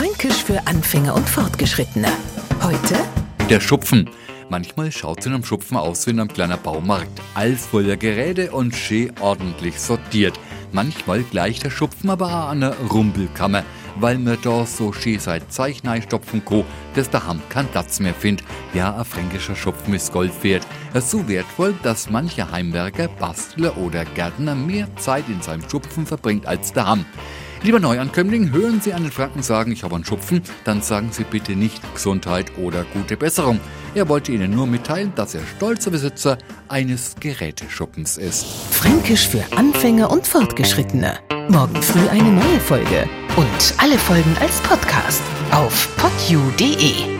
Fränkisch für Anfänger und Fortgeschrittene. Heute Der Schupfen. Manchmal schaut es in einem Schupfen aus wie in einem kleinen Baumarkt. Alles voller Geräte und schön ordentlich sortiert. Manchmal gleicht der Schupfen aber auch an einer Rumpelkammer, weil mir da so schön seit Zeichnei stopfen ko, dass der Ham keinen Platz mehr findet. Ja, ein fränkischer Schupfen ist Gold wert. Er ist so wertvoll, dass mancher Heimwerker, Bastler oder Gärtner mehr Zeit in seinem Schupfen verbringt als der Ham. Lieber Neuankömmling, hören Sie einen Franken sagen, ich habe einen Schupfen, dann sagen Sie bitte nicht Gesundheit oder gute Besserung. Er wollte Ihnen nur mitteilen, dass er stolzer Besitzer eines Geräteschuppens ist. Fränkisch für Anfänger und Fortgeschrittene. Morgen früh eine neue Folge. Und alle Folgen als Podcast auf podu.de.